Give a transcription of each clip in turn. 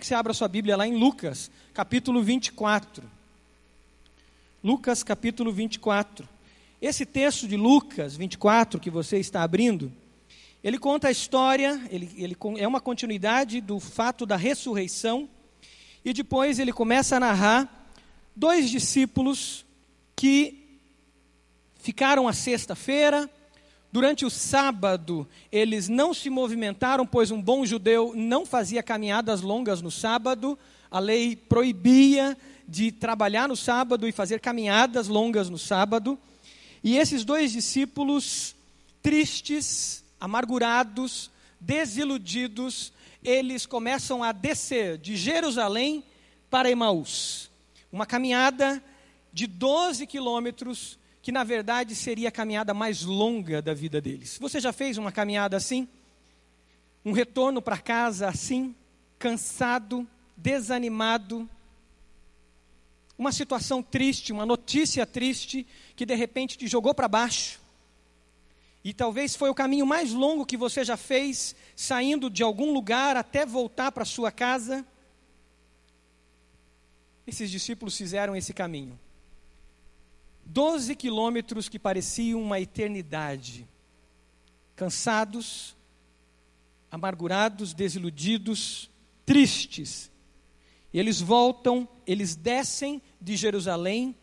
quero que você abra sua Bíblia lá em Lucas, capítulo 24. Lucas, capítulo 24. Esse texto de Lucas 24 que você está abrindo, ele conta a história, ele, ele é uma continuidade do fato da ressurreição, e depois ele começa a narrar dois discípulos que ficaram a sexta-feira, Durante o sábado, eles não se movimentaram, pois um bom judeu não fazia caminhadas longas no sábado. A lei proibia de trabalhar no sábado e fazer caminhadas longas no sábado. E esses dois discípulos, tristes, amargurados, desiludidos, eles começam a descer de Jerusalém para Emaús. Uma caminhada de 12 quilômetros que na verdade seria a caminhada mais longa da vida deles. Você já fez uma caminhada assim? Um retorno para casa assim, cansado, desanimado, uma situação triste, uma notícia triste que de repente te jogou para baixo. E talvez foi o caminho mais longo que você já fez, saindo de algum lugar até voltar para sua casa. Esses discípulos fizeram esse caminho. Doze quilômetros que pareciam uma eternidade. Cansados, amargurados, desiludidos, tristes. E eles voltam, eles descem de Jerusalém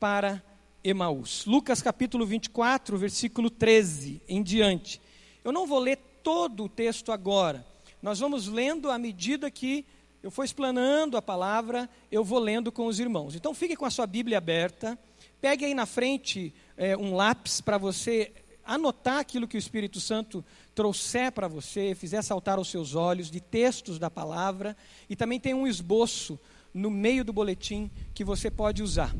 para Emaús. Lucas capítulo 24, versículo 13 em diante. Eu não vou ler todo o texto agora. Nós vamos lendo à medida que eu for explanando a palavra, eu vou lendo com os irmãos. Então fique com a sua Bíblia aberta Pegue aí na frente é, um lápis para você anotar aquilo que o Espírito Santo trouxer para você, fizer saltar aos seus olhos, de textos da palavra, e também tem um esboço no meio do boletim que você pode usar.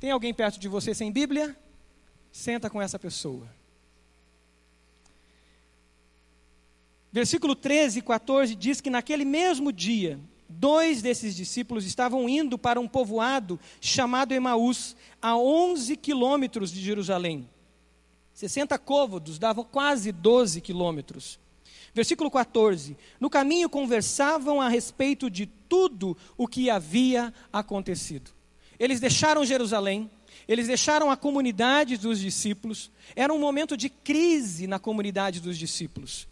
Tem alguém perto de você sem Bíblia? Senta com essa pessoa. Versículo 13 e 14 diz que naquele mesmo dia, dois desses discípulos estavam indo para um povoado chamado Emaús, a 11 quilômetros de Jerusalém. 60 côvados davam quase 12 quilômetros. Versículo 14: No caminho conversavam a respeito de tudo o que havia acontecido. Eles deixaram Jerusalém, eles deixaram a comunidade dos discípulos. Era um momento de crise na comunidade dos discípulos.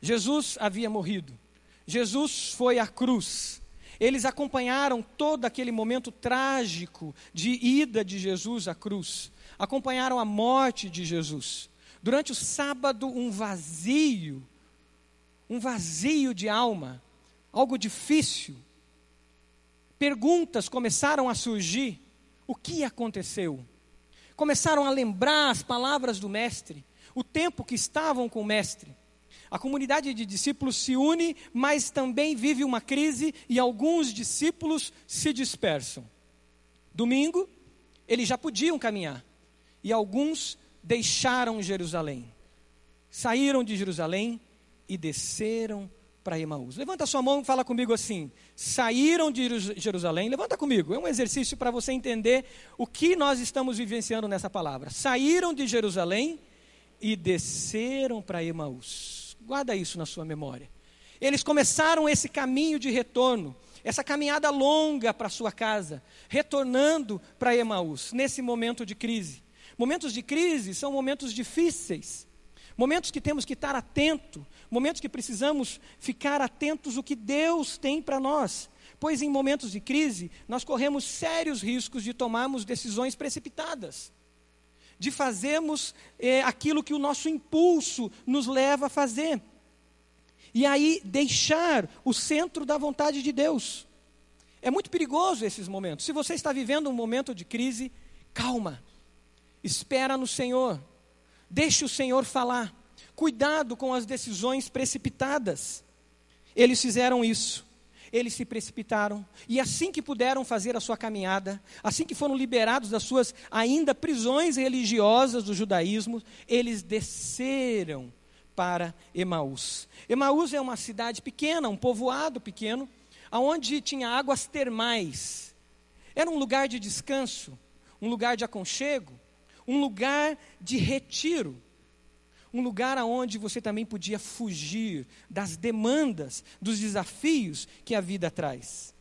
Jesus havia morrido. Jesus foi à cruz. Eles acompanharam todo aquele momento trágico de ida de Jesus à cruz. Acompanharam a morte de Jesus. Durante o sábado, um vazio, um vazio de alma, algo difícil. Perguntas começaram a surgir: o que aconteceu? Começaram a lembrar as palavras do Mestre, o tempo que estavam com o Mestre. A comunidade de discípulos se une, mas também vive uma crise e alguns discípulos se dispersam. Domingo, eles já podiam caminhar e alguns deixaram Jerusalém. Saíram de Jerusalém e desceram para Emaús. Levanta sua mão e fala comigo assim: saíram de Jerusalém. Levanta comigo, é um exercício para você entender o que nós estamos vivenciando nessa palavra. Saíram de Jerusalém e desceram para Emaús. Guarda isso na sua memória. Eles começaram esse caminho de retorno, essa caminhada longa para sua casa, retornando para Emaús, nesse momento de crise. Momentos de crise são momentos difíceis, momentos que temos que estar atento, momentos que precisamos ficar atentos o que Deus tem para nós. Pois em momentos de crise, nós corremos sérios riscos de tomarmos decisões precipitadas de fazermos é, aquilo que o nosso impulso nos leva a fazer. E aí deixar o centro da vontade de Deus. É muito perigoso esses momentos. Se você está vivendo um momento de crise, calma. Espera no Senhor. Deixe o Senhor falar. Cuidado com as decisões precipitadas. Eles fizeram isso eles se precipitaram e assim que puderam fazer a sua caminhada, assim que foram liberados das suas ainda prisões religiosas do judaísmo, eles desceram para Emaús. Emaús é uma cidade pequena, um povoado pequeno, aonde tinha águas termais. Era um lugar de descanso, um lugar de aconchego, um lugar de retiro, um lugar aonde você também podia fugir das demandas, dos desafios que a vida traz.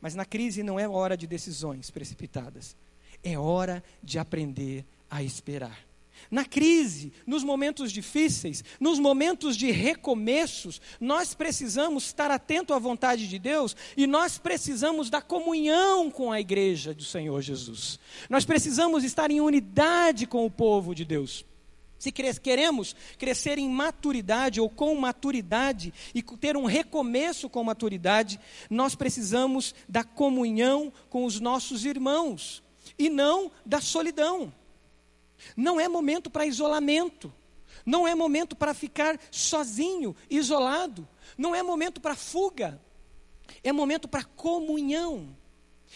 Mas na crise não é hora de decisões precipitadas, é hora de aprender a esperar. Na crise, nos momentos difíceis, nos momentos de recomeços, nós precisamos estar atento à vontade de Deus e nós precisamos da comunhão com a igreja do Senhor Jesus. Nós precisamos estar em unidade com o povo de Deus. Se queremos crescer em maturidade ou com maturidade e ter um recomeço com maturidade, nós precisamos da comunhão com os nossos irmãos e não da solidão. Não é momento para isolamento. Não é momento para ficar sozinho, isolado. Não é momento para fuga. É momento para comunhão.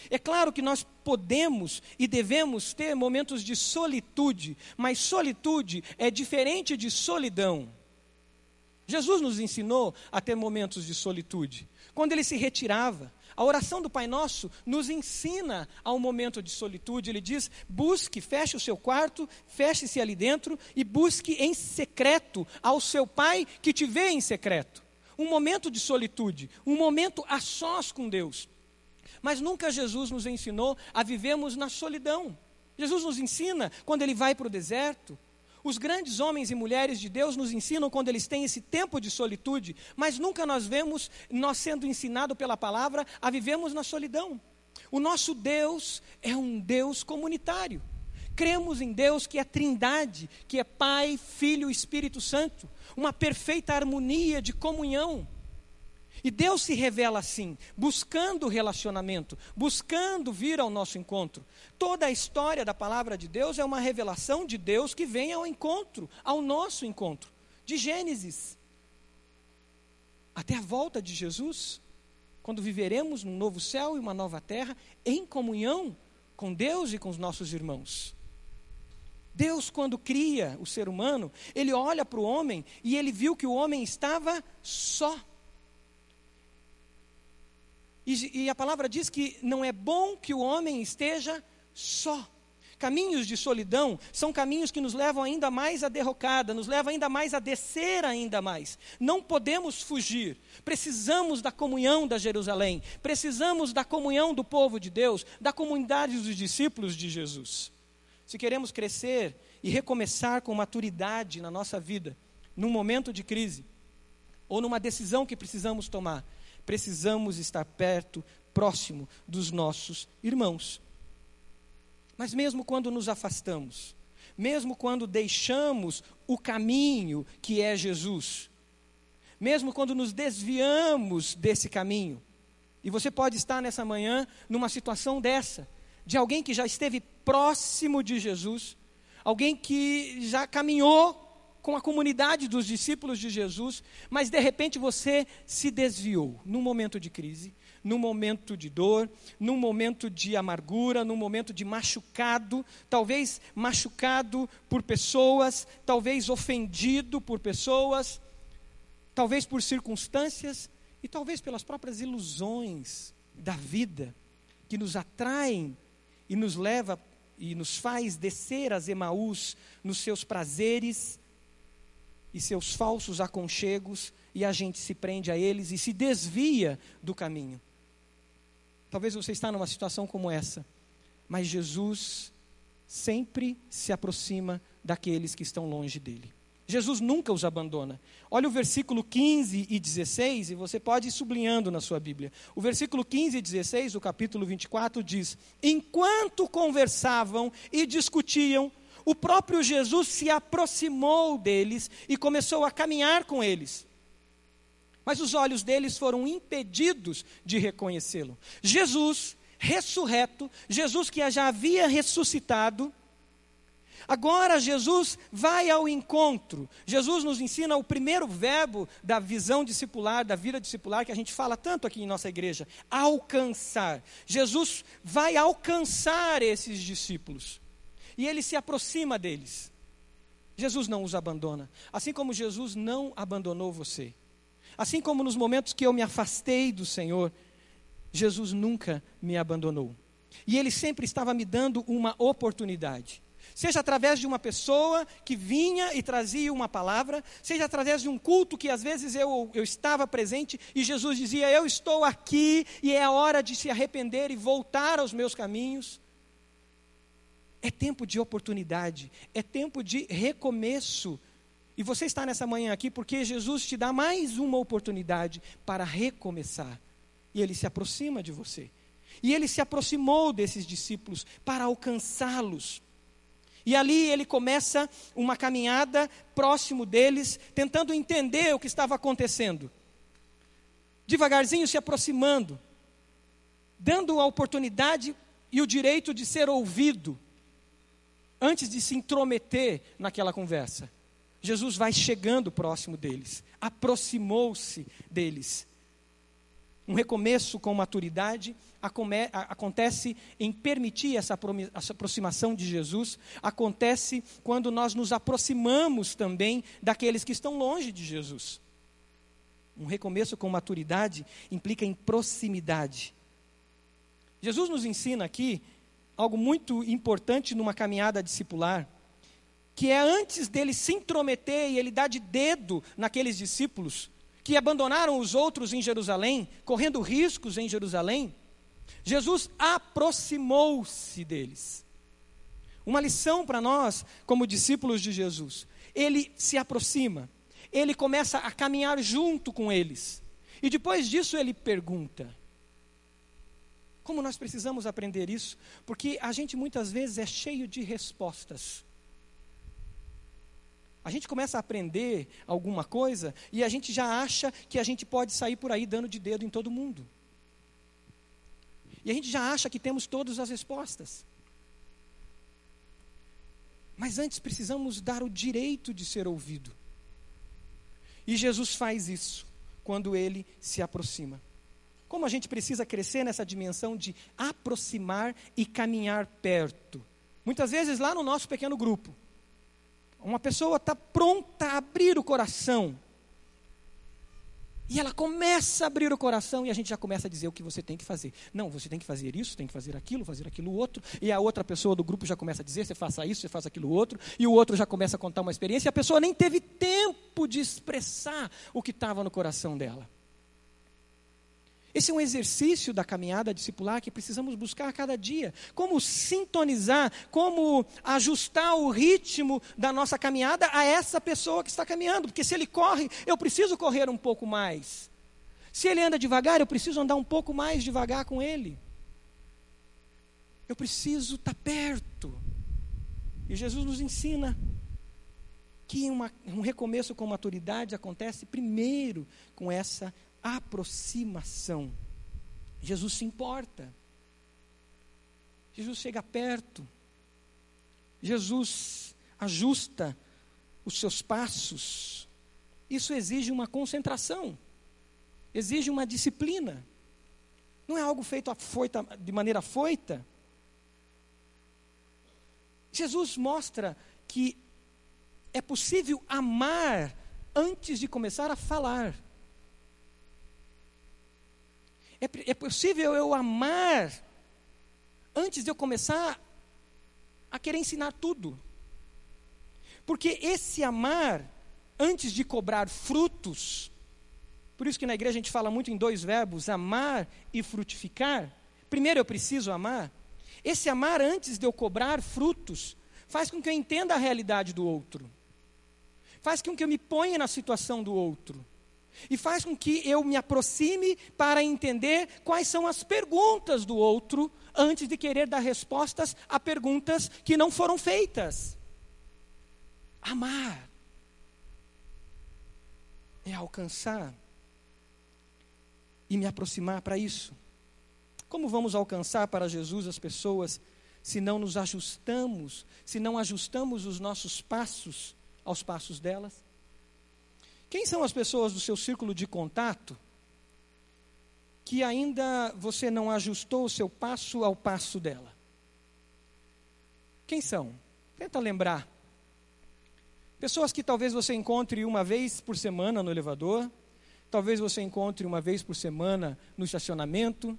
É claro que nós podemos e devemos ter momentos de solitude, mas solitude é diferente de solidão. Jesus nos ensinou a ter momentos de solitude. Quando ele se retirava, a oração do Pai Nosso nos ensina a um momento de solitude. Ele diz: busque, feche o seu quarto, feche-se ali dentro e busque em secreto ao seu Pai que te vê em secreto. Um momento de solitude, um momento a sós com Deus. Mas nunca Jesus nos ensinou a vivermos na solidão. Jesus nos ensina quando ele vai para o deserto, os grandes homens e mulheres de Deus nos ensinam quando eles têm esse tempo de solitude, mas nunca nós vemos nós sendo ensinado pela palavra a vivermos na solidão. O nosso Deus é um Deus comunitário. Cremos em Deus que é Trindade, que é Pai, Filho e Espírito Santo, uma perfeita harmonia de comunhão. E Deus se revela assim, buscando relacionamento, buscando vir ao nosso encontro. Toda a história da palavra de Deus é uma revelação de Deus que vem ao encontro, ao nosso encontro. De Gênesis até a volta de Jesus, quando viveremos num novo céu e uma nova terra, em comunhão com Deus e com os nossos irmãos. Deus, quando cria o ser humano, ele olha para o homem e ele viu que o homem estava só. E, e a palavra diz que não é bom que o homem esteja só. Caminhos de solidão são caminhos que nos levam ainda mais à derrocada, nos levam ainda mais a descer ainda mais. Não podemos fugir. Precisamos da comunhão da Jerusalém, precisamos da comunhão do povo de Deus, da comunidade dos discípulos de Jesus. Se queremos crescer e recomeçar com maturidade na nossa vida, num momento de crise, ou numa decisão que precisamos tomar, precisamos estar perto, próximo dos nossos irmãos. Mas mesmo quando nos afastamos, mesmo quando deixamos o caminho que é Jesus, mesmo quando nos desviamos desse caminho, e você pode estar nessa manhã numa situação dessa, de alguém que já esteve próximo de Jesus, alguém que já caminhou com a comunidade dos discípulos de Jesus, mas de repente você se desviou num momento de crise, num momento de dor, num momento de amargura, num momento de machucado, talvez machucado por pessoas, talvez ofendido por pessoas, talvez por circunstâncias e talvez pelas próprias ilusões da vida que nos atraem e nos leva e nos faz descer as Emaús nos seus prazeres e seus falsos aconchegos, e a gente se prende a eles e se desvia do caminho. Talvez você está numa situação como essa, mas Jesus sempre se aproxima daqueles que estão longe dele. Jesus nunca os abandona. Olha o versículo 15 e 16, e você pode ir sublinhando na sua Bíblia. O versículo 15 e 16 do capítulo 24 diz: Enquanto conversavam e discutiam, o próprio Jesus se aproximou deles e começou a caminhar com eles. Mas os olhos deles foram impedidos de reconhecê-lo. Jesus, ressurreto, Jesus que já havia ressuscitado, Agora Jesus vai ao encontro. Jesus nos ensina o primeiro verbo da visão discipular, da vida discipular, que a gente fala tanto aqui em nossa igreja: alcançar. Jesus vai alcançar esses discípulos e ele se aproxima deles. Jesus não os abandona, assim como Jesus não abandonou você. Assim como nos momentos que eu me afastei do Senhor, Jesus nunca me abandonou. E Ele sempre estava me dando uma oportunidade. Seja através de uma pessoa que vinha e trazia uma palavra, seja através de um culto que às vezes eu, eu estava presente e Jesus dizia: Eu estou aqui e é a hora de se arrepender e voltar aos meus caminhos. É tempo de oportunidade, é tempo de recomeço. E você está nessa manhã aqui porque Jesus te dá mais uma oportunidade para recomeçar. E ele se aproxima de você. E ele se aproximou desses discípulos para alcançá-los. E ali ele começa uma caminhada próximo deles, tentando entender o que estava acontecendo. Devagarzinho se aproximando, dando a oportunidade e o direito de ser ouvido antes de se intrometer naquela conversa. Jesus vai chegando próximo deles, aproximou-se deles. Um recomeço com maturidade acontece em permitir essa aproximação de Jesus, acontece quando nós nos aproximamos também daqueles que estão longe de Jesus. Um recomeço com maturidade implica em proximidade. Jesus nos ensina aqui algo muito importante numa caminhada discipular, que é antes dele se intrometer e ele dar de dedo naqueles discípulos que abandonaram os outros em Jerusalém, correndo riscos em Jerusalém, Jesus aproximou-se deles. Uma lição para nós, como discípulos de Jesus. Ele se aproxima, ele começa a caminhar junto com eles. E depois disso ele pergunta: como nós precisamos aprender isso? Porque a gente muitas vezes é cheio de respostas. A gente começa a aprender alguma coisa e a gente já acha que a gente pode sair por aí dando de dedo em todo mundo. E a gente já acha que temos todas as respostas. Mas antes precisamos dar o direito de ser ouvido. E Jesus faz isso quando ele se aproxima. Como a gente precisa crescer nessa dimensão de aproximar e caminhar perto. Muitas vezes lá no nosso pequeno grupo, uma pessoa está pronta a abrir o coração. E ela começa a abrir o coração e a gente já começa a dizer o que você tem que fazer. Não, você tem que fazer isso, tem que fazer aquilo, fazer aquilo outro. E a outra pessoa do grupo já começa a dizer: você faça isso, você faça aquilo outro. E o outro já começa a contar uma experiência e a pessoa nem teve tempo de expressar o que estava no coração dela. Esse é um exercício da caminhada discipular que precisamos buscar a cada dia. Como sintonizar, como ajustar o ritmo da nossa caminhada a essa pessoa que está caminhando. Porque se ele corre, eu preciso correr um pouco mais. Se ele anda devagar, eu preciso andar um pouco mais devagar com ele. Eu preciso estar perto. E Jesus nos ensina que uma, um recomeço com maturidade acontece primeiro com essa aproximação. Jesus se importa. Jesus chega perto. Jesus ajusta os seus passos. Isso exige uma concentração, exige uma disciplina. Não é algo feito foita, de maneira foita. Jesus mostra que é possível amar antes de começar a falar. É, é possível eu amar antes de eu começar a querer ensinar tudo. Porque esse amar, antes de cobrar frutos, por isso que na igreja a gente fala muito em dois verbos, amar e frutificar. Primeiro eu preciso amar. Esse amar, antes de eu cobrar frutos, faz com que eu entenda a realidade do outro. Faz com que eu me ponha na situação do outro e faz com que eu me aproxime para entender quais são as perguntas do outro antes de querer dar respostas a perguntas que não foram feitas. Amar é alcançar e me aproximar para isso. Como vamos alcançar para Jesus as pessoas se não nos ajustamos, se não ajustamos os nossos passos aos passos delas? Quem são as pessoas do seu círculo de contato que ainda você não ajustou o seu passo ao passo dela? Quem são? Tenta lembrar. Pessoas que talvez você encontre uma vez por semana no elevador, talvez você encontre uma vez por semana no estacionamento,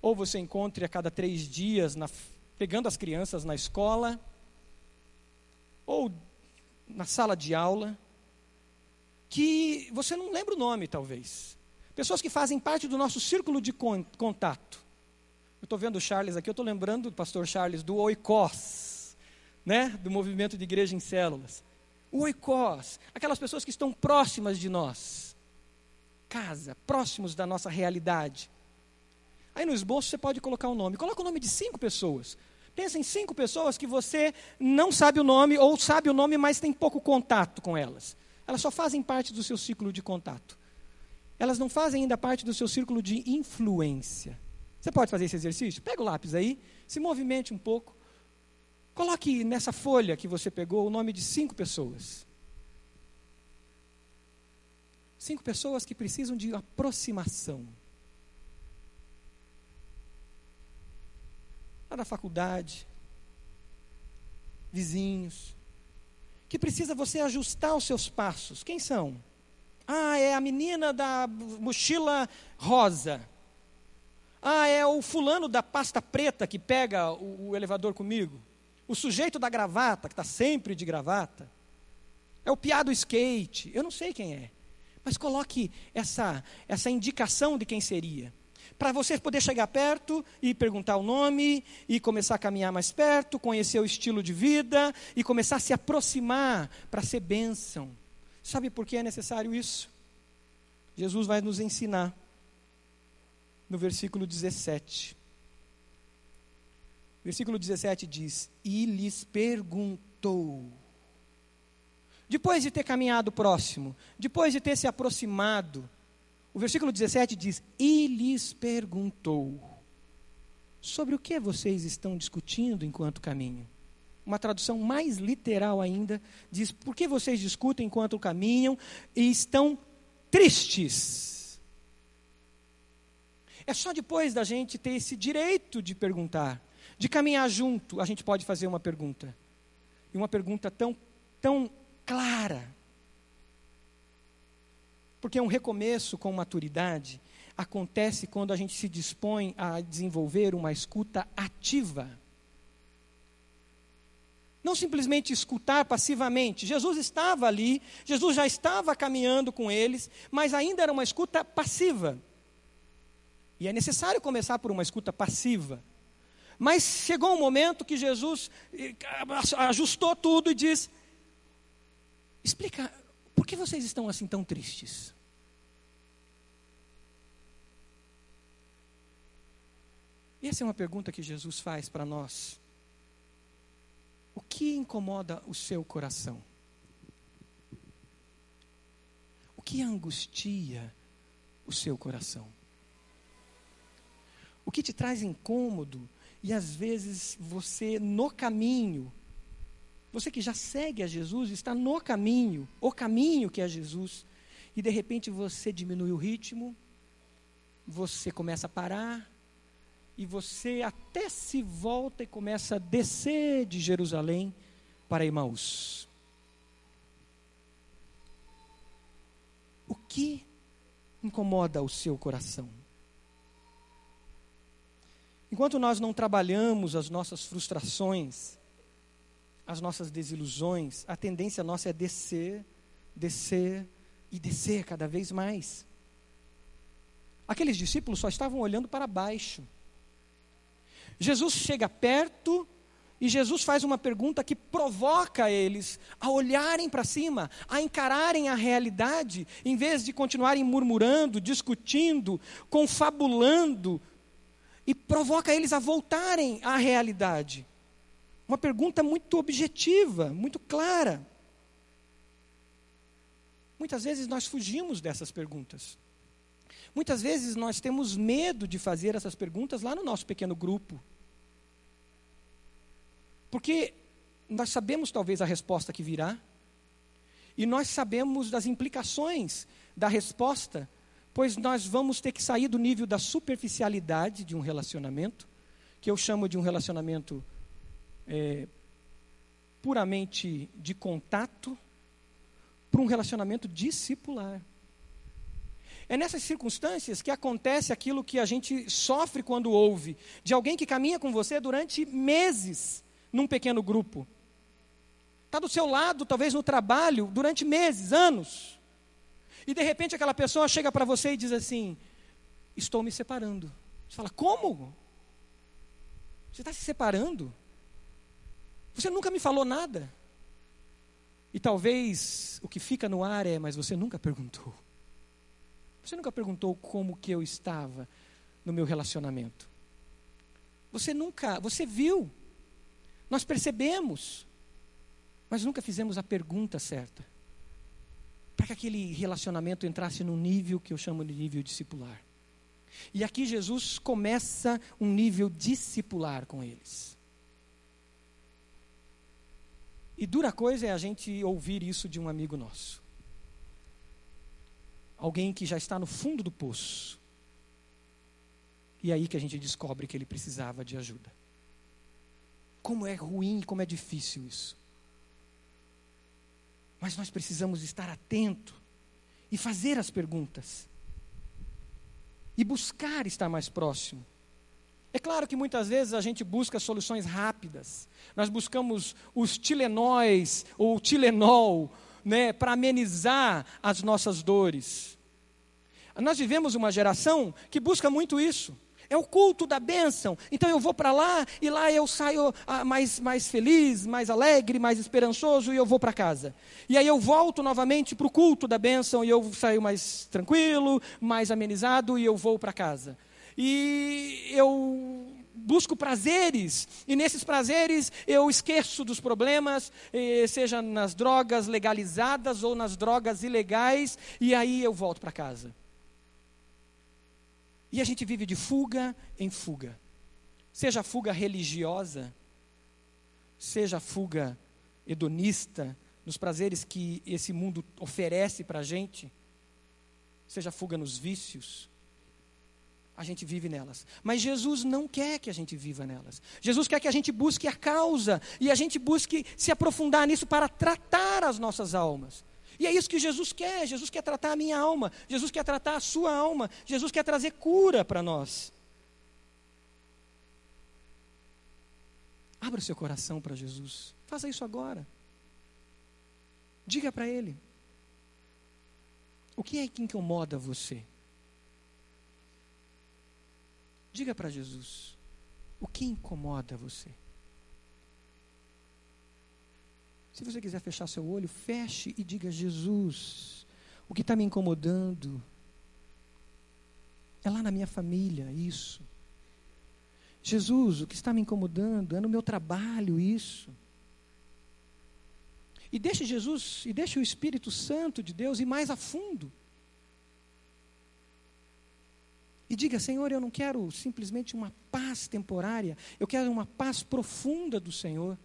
ou você encontre a cada três dias na, pegando as crianças na escola. ou na sala de aula, que você não lembra o nome, talvez. Pessoas que fazem parte do nosso círculo de contato. Eu estou vendo o Charles aqui, eu estou lembrando do pastor Charles, do Oikos, né? do movimento de igreja em células. O Oikos, aquelas pessoas que estão próximas de nós. Casa, próximos da nossa realidade. Aí no esboço você pode colocar o um nome. Coloca o nome de cinco pessoas. Pensa em cinco pessoas que você não sabe o nome, ou sabe o nome, mas tem pouco contato com elas. Elas só fazem parte do seu círculo de contato. Elas não fazem ainda parte do seu círculo de influência. Você pode fazer esse exercício? Pega o lápis aí, se movimente um pouco. Coloque nessa folha que você pegou o nome de cinco pessoas. Cinco pessoas que precisam de aproximação. lá da faculdade, vizinhos, que precisa você ajustar os seus passos. Quem são? Ah, é a menina da mochila rosa. Ah, é o fulano da pasta preta que pega o, o elevador comigo. O sujeito da gravata, que está sempre de gravata. É o piado skate. Eu não sei quem é. Mas coloque essa, essa indicação de quem seria para você poder chegar perto e perguntar o nome, e começar a caminhar mais perto, conhecer o estilo de vida, e começar a se aproximar para ser bênção. Sabe por que é necessário isso? Jesus vai nos ensinar no versículo 17. Versículo 17 diz: E lhes perguntou. Depois de ter caminhado próximo, depois de ter se aproximado, o versículo 17 diz: E lhes perguntou: Sobre o que vocês estão discutindo enquanto caminham? Uma tradução mais literal ainda diz: Por que vocês discutem enquanto caminham e estão tristes? É só depois da gente ter esse direito de perguntar, de caminhar junto, a gente pode fazer uma pergunta. E uma pergunta tão, tão clara, porque um recomeço com maturidade acontece quando a gente se dispõe a desenvolver uma escuta ativa. Não simplesmente escutar passivamente. Jesus estava ali, Jesus já estava caminhando com eles, mas ainda era uma escuta passiva. E é necessário começar por uma escuta passiva. Mas chegou um momento que Jesus eh, ajustou tudo e diz: Explica, por que vocês estão assim tão tristes? Essa é uma pergunta que Jesus faz para nós. O que incomoda o seu coração? O que angustia o seu coração? O que te traz incômodo e às vezes você no caminho você que já segue a Jesus, está no caminho, o caminho que é Jesus, e de repente você diminui o ritmo, você começa a parar, e você até se volta e começa a descer de Jerusalém para Emaús. O que incomoda o seu coração? Enquanto nós não trabalhamos as nossas frustrações, as nossas desilusões, a tendência nossa é descer, descer e descer cada vez mais. Aqueles discípulos só estavam olhando para baixo. Jesus chega perto e Jesus faz uma pergunta que provoca eles a olharem para cima, a encararem a realidade, em vez de continuarem murmurando, discutindo, confabulando, e provoca eles a voltarem à realidade. Uma pergunta muito objetiva, muito clara. Muitas vezes nós fugimos dessas perguntas. Muitas vezes nós temos medo de fazer essas perguntas lá no nosso pequeno grupo. Porque nós sabemos talvez a resposta que virá, e nós sabemos das implicações da resposta, pois nós vamos ter que sair do nível da superficialidade de um relacionamento, que eu chamo de um relacionamento é, puramente de contato para um relacionamento discipular. É nessas circunstâncias que acontece aquilo que a gente sofre quando ouve de alguém que caminha com você durante meses num pequeno grupo. está do seu lado, talvez no trabalho, durante meses, anos. E de repente aquela pessoa chega para você e diz assim: Estou me separando. Você fala: Como? Você está se separando? Você nunca me falou nada. E talvez o que fica no ar é, mas você nunca perguntou. Você nunca perguntou como que eu estava no meu relacionamento. Você nunca, você viu. Nós percebemos. Mas nunca fizemos a pergunta certa. Para que aquele relacionamento entrasse num nível que eu chamo de nível discipular. E aqui Jesus começa um nível discipular com eles. E dura coisa é a gente ouvir isso de um amigo nosso. Alguém que já está no fundo do poço. E é aí que a gente descobre que ele precisava de ajuda. Como é ruim, como é difícil isso. Mas nós precisamos estar atento e fazer as perguntas. E buscar estar mais próximo. É claro que muitas vezes a gente busca soluções rápidas. Nós buscamos os Tilenóis ou Tilenol, né, para amenizar as nossas dores. Nós vivemos uma geração que busca muito isso. É o culto da bênção. Então eu vou para lá e lá eu saio ah, mais, mais feliz, mais alegre, mais esperançoso e eu vou para casa. E aí eu volto novamente para o culto da bênção e eu saio mais tranquilo, mais amenizado e eu vou para casa e eu busco prazeres, e nesses prazeres eu esqueço dos problemas, seja nas drogas legalizadas ou nas drogas ilegais, e aí eu volto para casa. E a gente vive de fuga em fuga. Seja fuga religiosa, seja fuga hedonista, nos prazeres que esse mundo oferece para a gente, seja fuga nos vícios, a gente vive nelas. Mas Jesus não quer que a gente viva nelas. Jesus quer que a gente busque a causa e a gente busque se aprofundar nisso para tratar as nossas almas. E é isso que Jesus quer. Jesus quer tratar a minha alma. Jesus quer tratar a sua alma. Jesus quer trazer cura para nós. Abra o seu coração para Jesus. Faça isso agora. Diga para Ele. O que é que incomoda você? Diga para Jesus: o que incomoda você? Se você quiser fechar seu olho, feche e diga: Jesus, o que está me incomodando é lá na minha família, isso. Jesus, o que está me incomodando é no meu trabalho, isso. E deixe Jesus, e deixe o Espírito Santo de Deus ir mais a fundo. E diga, Senhor, eu não quero simplesmente uma paz temporária, eu quero uma paz profunda do Senhor.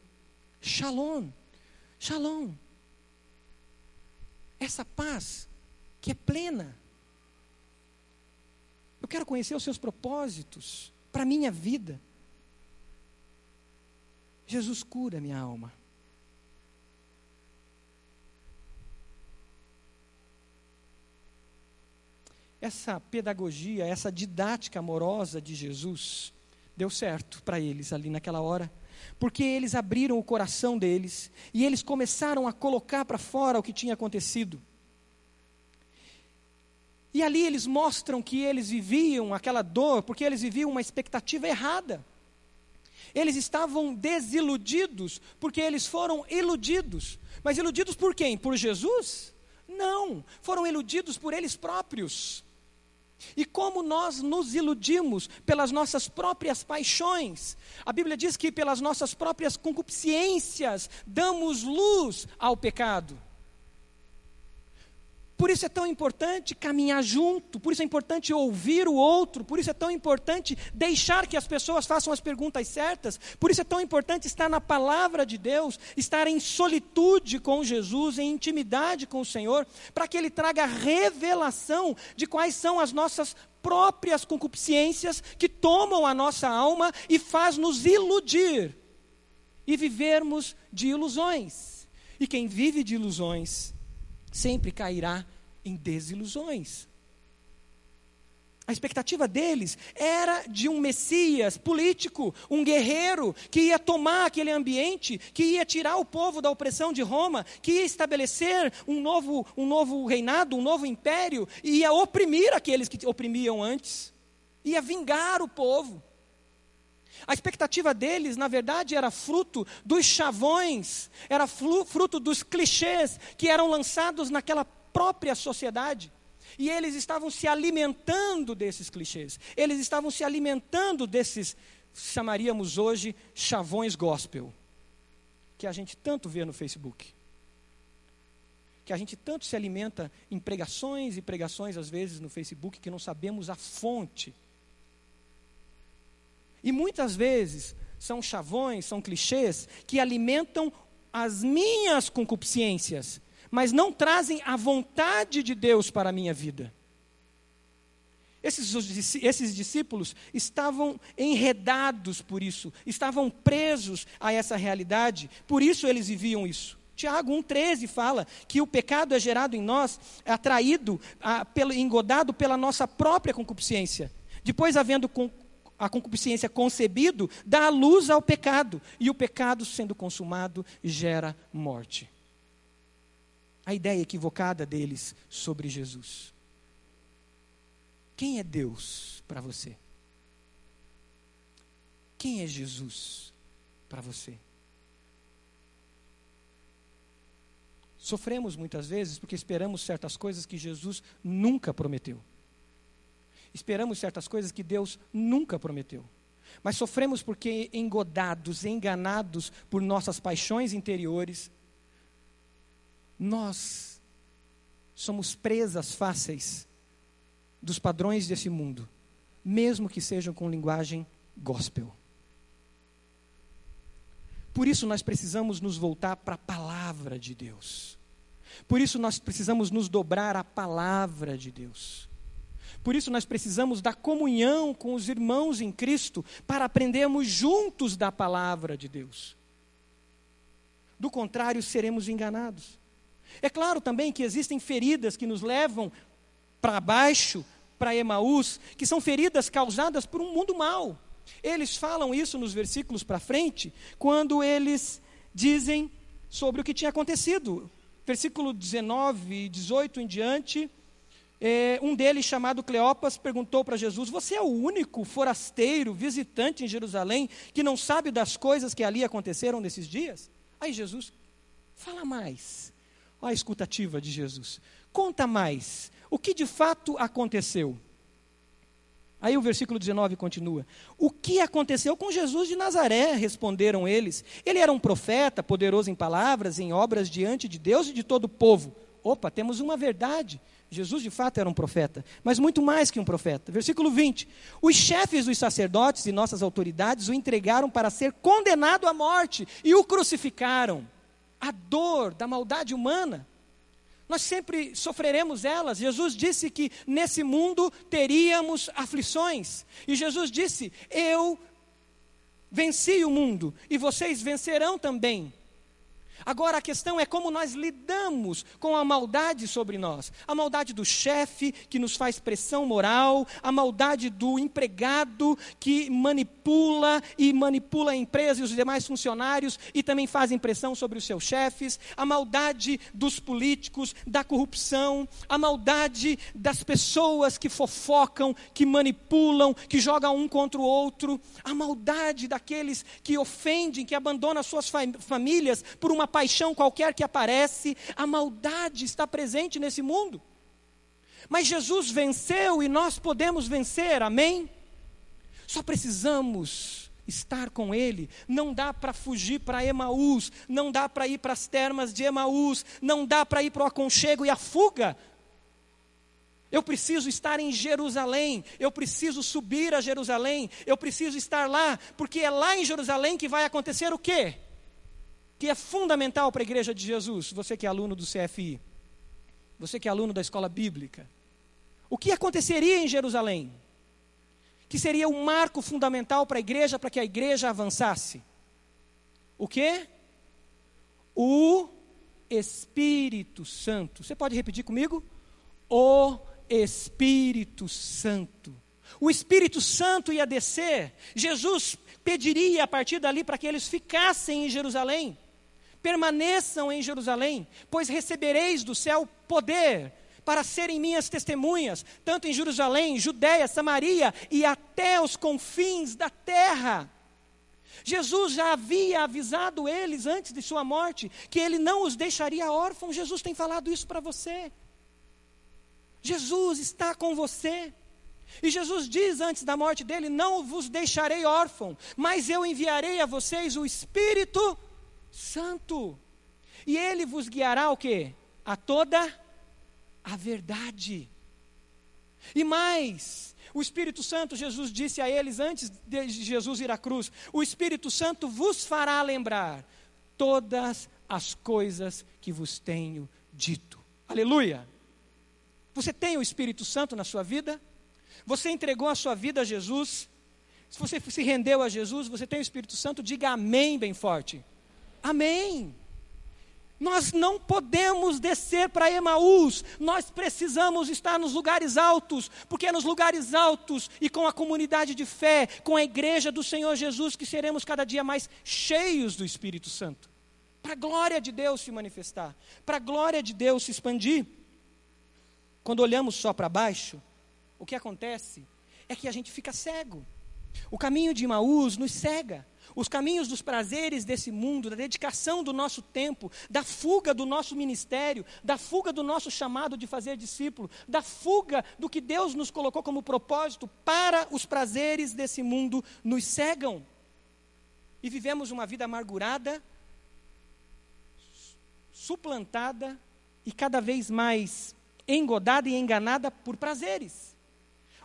Shalom, shalom. Essa paz que é plena. Eu quero conhecer os seus propósitos para a minha vida. Jesus cura minha alma. Essa pedagogia, essa didática amorosa de Jesus deu certo para eles ali naquela hora, porque eles abriram o coração deles e eles começaram a colocar para fora o que tinha acontecido. E ali eles mostram que eles viviam aquela dor porque eles viviam uma expectativa errada. Eles estavam desiludidos porque eles foram iludidos. Mas iludidos por quem? Por Jesus? Não, foram iludidos por eles próprios. E como nós nos iludimos pelas nossas próprias paixões. A Bíblia diz que pelas nossas próprias concupiscências damos luz ao pecado. Por isso é tão importante caminhar junto, por isso é importante ouvir o outro, por isso é tão importante deixar que as pessoas façam as perguntas certas, por isso é tão importante estar na palavra de Deus, estar em solitude com Jesus, em intimidade com o Senhor, para que Ele traga revelação de quais são as nossas próprias concupiscências que tomam a nossa alma e faz nos iludir e vivermos de ilusões. E quem vive de ilusões sempre cairá em desilusões. A expectativa deles era de um Messias político, um guerreiro, que ia tomar aquele ambiente, que ia tirar o povo da opressão de Roma, que ia estabelecer um novo, um novo reinado, um novo império, e ia oprimir aqueles que oprimiam antes, ia vingar o povo. A expectativa deles, na verdade, era fruto dos chavões, era fruto dos clichês que eram lançados naquela própria sociedade. E eles estavam se alimentando desses clichês. Eles estavam se alimentando desses, chamaríamos hoje, chavões gospel. Que a gente tanto vê no Facebook. Que a gente tanto se alimenta em pregações e pregações, às vezes, no Facebook, que não sabemos a fonte. E muitas vezes são chavões, são clichês que alimentam as minhas concupiscências mas não trazem a vontade de Deus para a minha vida. Esses, esses discípulos estavam enredados por isso, estavam presos a essa realidade, por isso eles viviam isso. Tiago 1,13 fala que o pecado é gerado em nós, é atraído, a, pelo, engodado pela nossa própria concupiscência. Depois, havendo a concupiscência concebido, dá luz ao pecado, e o pecado, sendo consumado, gera morte a ideia equivocada deles sobre Jesus. Quem é Deus para você? Quem é Jesus para você? Sofremos muitas vezes porque esperamos certas coisas que Jesus nunca prometeu. Esperamos certas coisas que Deus nunca prometeu. Mas sofremos porque engodados, enganados por nossas paixões interiores, nós somos presas fáceis dos padrões desse mundo, mesmo que sejam com linguagem gospel. Por isso nós precisamos nos voltar para a palavra de Deus. Por isso nós precisamos nos dobrar à palavra de Deus. Por isso nós precisamos da comunhão com os irmãos em Cristo para aprendermos juntos da palavra de Deus. Do contrário, seremos enganados. É claro também que existem feridas que nos levam para baixo, para Emaús, que são feridas causadas por um mundo mau. Eles falam isso nos versículos para frente, quando eles dizem sobre o que tinha acontecido. Versículo 19 e 18 em diante, é, um deles, chamado Cleopas, perguntou para Jesus: Você é o único forasteiro, visitante em Jerusalém, que não sabe das coisas que ali aconteceram nesses dias? Aí Jesus, fala mais. Olha a escutativa de Jesus. Conta mais. O que de fato aconteceu? Aí o versículo 19 continua: O que aconteceu com Jesus de Nazaré? Responderam eles. Ele era um profeta, poderoso em palavras, em obras diante de Deus e de todo o povo. Opa, temos uma verdade. Jesus de fato era um profeta, mas muito mais que um profeta. Versículo 20: Os chefes dos sacerdotes e nossas autoridades o entregaram para ser condenado à morte e o crucificaram a dor da maldade humana. Nós sempre sofreremos elas. Jesus disse que nesse mundo teríamos aflições. E Jesus disse: Eu venci o mundo e vocês vencerão também. Agora a questão é como nós lidamos com a maldade sobre nós. A maldade do chefe que nos faz pressão moral, a maldade do empregado que manipula e manipula a empresa e os demais funcionários e também faz pressão sobre os seus chefes, a maldade dos políticos, da corrupção, a maldade das pessoas que fofocam, que manipulam, que jogam um contra o outro, a maldade daqueles que ofendem, que abandonam suas famílias por uma uma paixão qualquer que aparece, a maldade está presente nesse mundo. Mas Jesus venceu e nós podemos vencer, amém? Só precisamos estar com Ele. Não dá para fugir para Emaús, não dá para ir para as termas de Emaús, não dá para ir para o aconchego e a fuga. Eu preciso estar em Jerusalém, eu preciso subir a Jerusalém, eu preciso estar lá, porque é lá em Jerusalém que vai acontecer o quê? Que é fundamental para a igreja de Jesus, você que é aluno do CFI, você que é aluno da escola bíblica. O que aconteceria em Jerusalém? Que seria um marco fundamental para a igreja, para que a igreja avançasse. O que? O Espírito Santo. Você pode repetir comigo? O Espírito Santo. O Espírito Santo ia descer, Jesus pediria a partir dali para que eles ficassem em Jerusalém, permaneçam em Jerusalém, pois recebereis do céu poder para serem minhas testemunhas, tanto em Jerusalém, Judéia, Samaria e até os confins da terra. Jesus já havia avisado eles antes de sua morte que ele não os deixaria órfãos. Jesus tem falado isso para você. Jesus está com você. E Jesus diz antes da morte dele: Não vos deixarei órfão, mas eu enviarei a vocês o Espírito Santo. E ele vos guiará o quê? A toda a verdade. E mais, o Espírito Santo, Jesus disse a eles antes de Jesus ir à cruz: O Espírito Santo vos fará lembrar todas as coisas que vos tenho dito. Aleluia! Você tem o Espírito Santo na sua vida? Você entregou a sua vida a Jesus? Se você se rendeu a Jesus, você tem o Espírito Santo? Diga amém bem forte. Amém. Nós não podemos descer para Emaús, nós precisamos estar nos lugares altos, porque é nos lugares altos e com a comunidade de fé, com a igreja do Senhor Jesus, que seremos cada dia mais cheios do Espírito Santo, para a glória de Deus se manifestar, para a glória de Deus se expandir. Quando olhamos só para baixo, o que acontece é que a gente fica cego. O caminho de Emaús nos cega. Os caminhos dos prazeres desse mundo, da dedicação do nosso tempo, da fuga do nosso ministério, da fuga do nosso chamado de fazer discípulo, da fuga do que Deus nos colocou como propósito para os prazeres desse mundo, nos cegam. E vivemos uma vida amargurada, suplantada e cada vez mais engodada e enganada por prazeres.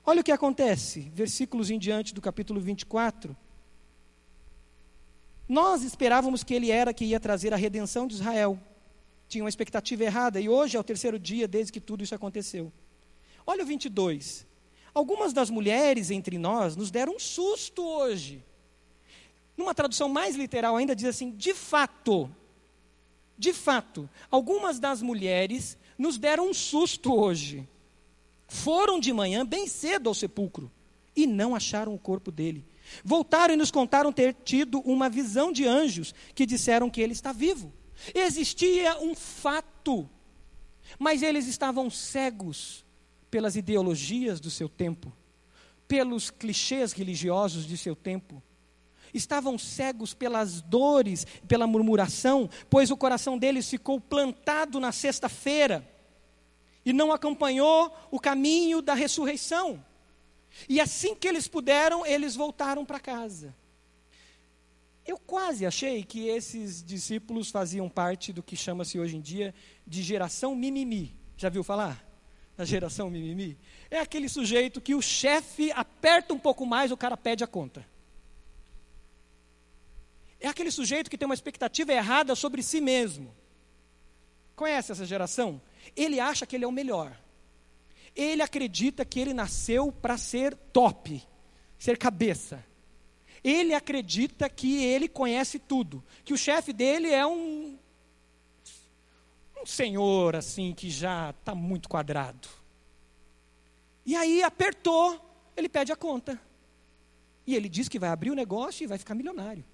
Olha o que acontece, versículos em diante do capítulo 24. Nós esperávamos que ele era que ia trazer a redenção de Israel. Tinha uma expectativa errada e hoje é o terceiro dia desde que tudo isso aconteceu. Olha o 22. Algumas das mulheres entre nós nos deram um susto hoje. Numa tradução mais literal ainda diz assim: de fato, de fato, algumas das mulheres nos deram um susto hoje. Foram de manhã bem cedo ao sepulcro e não acharam o corpo dele. Voltaram e nos contaram ter tido uma visão de anjos que disseram que ele está vivo. Existia um fato, mas eles estavam cegos pelas ideologias do seu tempo, pelos clichês religiosos de seu tempo. Estavam cegos pelas dores, pela murmuração, pois o coração deles ficou plantado na sexta-feira e não acompanhou o caminho da ressurreição. E assim que eles puderam, eles voltaram para casa. Eu quase achei que esses discípulos faziam parte do que chama-se hoje em dia de geração mimimi. Já viu falar? Da geração mimimi? É aquele sujeito que o chefe aperta um pouco mais, o cara pede a conta. É aquele sujeito que tem uma expectativa errada sobre si mesmo. Conhece essa geração? Ele acha que ele é o melhor. Ele acredita que ele nasceu para ser top, ser cabeça. Ele acredita que ele conhece tudo, que o chefe dele é um um senhor assim que já está muito quadrado. E aí apertou, ele pede a conta. E ele diz que vai abrir o negócio e vai ficar milionário.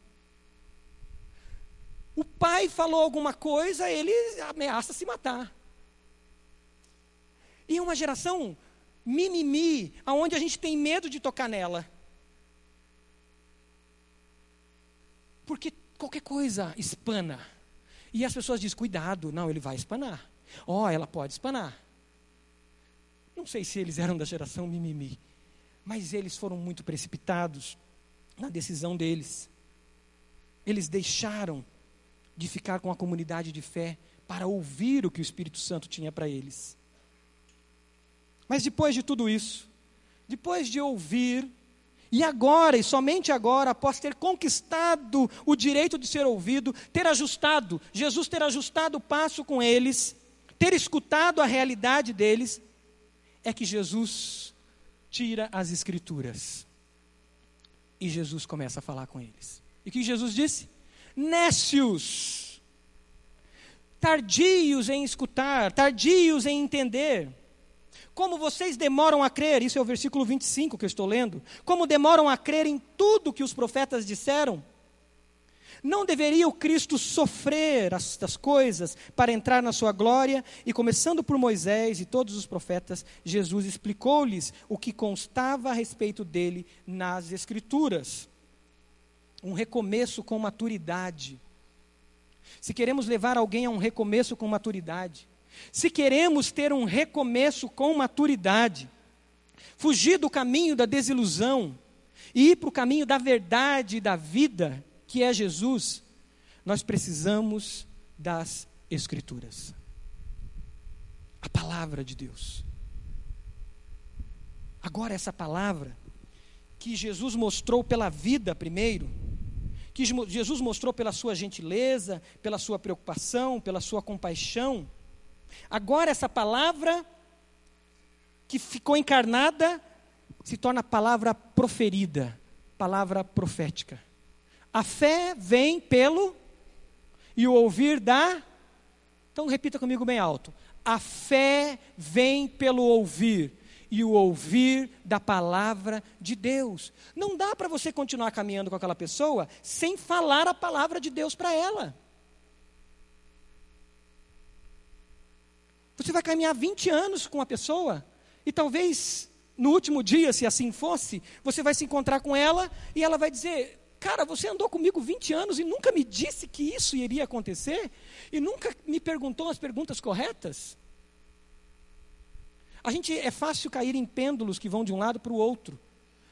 O pai falou alguma coisa, ele ameaça se matar. E uma geração mimimi, aonde a gente tem medo de tocar nela. Porque qualquer coisa espana. E as pessoas dizem: cuidado, não, ele vai espanar. Ó, oh, ela pode espanar. Não sei se eles eram da geração mimimi, mas eles foram muito precipitados na decisão deles. Eles deixaram de ficar com a comunidade de fé para ouvir o que o Espírito Santo tinha para eles. Mas depois de tudo isso, depois de ouvir, e agora, e somente agora, após ter conquistado o direito de ser ouvido, ter ajustado, Jesus ter ajustado o passo com eles, ter escutado a realidade deles, é que Jesus tira as Escrituras. E Jesus começa a falar com eles. E o que Jesus disse? Nécios, tardios em escutar, tardios em entender Como vocês demoram a crer, isso é o versículo 25 que eu estou lendo. Como demoram a crer em tudo que os profetas disseram? Não deveria o Cristo sofrer estas coisas para entrar na sua glória? E começando por Moisés e todos os profetas, Jesus explicou-lhes o que constava a respeito dele nas Escrituras. Um recomeço com maturidade. Se queremos levar alguém a um recomeço com maturidade, se queremos ter um recomeço com maturidade, fugir do caminho da desilusão e ir para o caminho da verdade e da vida, que é Jesus, nós precisamos das Escrituras. A palavra de Deus. Agora, essa palavra que Jesus mostrou pela vida primeiro, que Jesus mostrou pela sua gentileza, pela sua preocupação, pela sua compaixão. Agora, essa palavra que ficou encarnada se torna palavra proferida, palavra profética. A fé vem pelo e o ouvir da. Então repita comigo bem alto. A fé vem pelo ouvir e o ouvir da palavra de Deus. Não dá para você continuar caminhando com aquela pessoa sem falar a palavra de Deus para ela. Você vai caminhar 20 anos com a pessoa e talvez no último dia, se assim fosse, você vai se encontrar com ela e ela vai dizer: Cara, você andou comigo 20 anos e nunca me disse que isso iria acontecer? E nunca me perguntou as perguntas corretas? A gente é fácil cair em pêndulos que vão de um lado para o outro.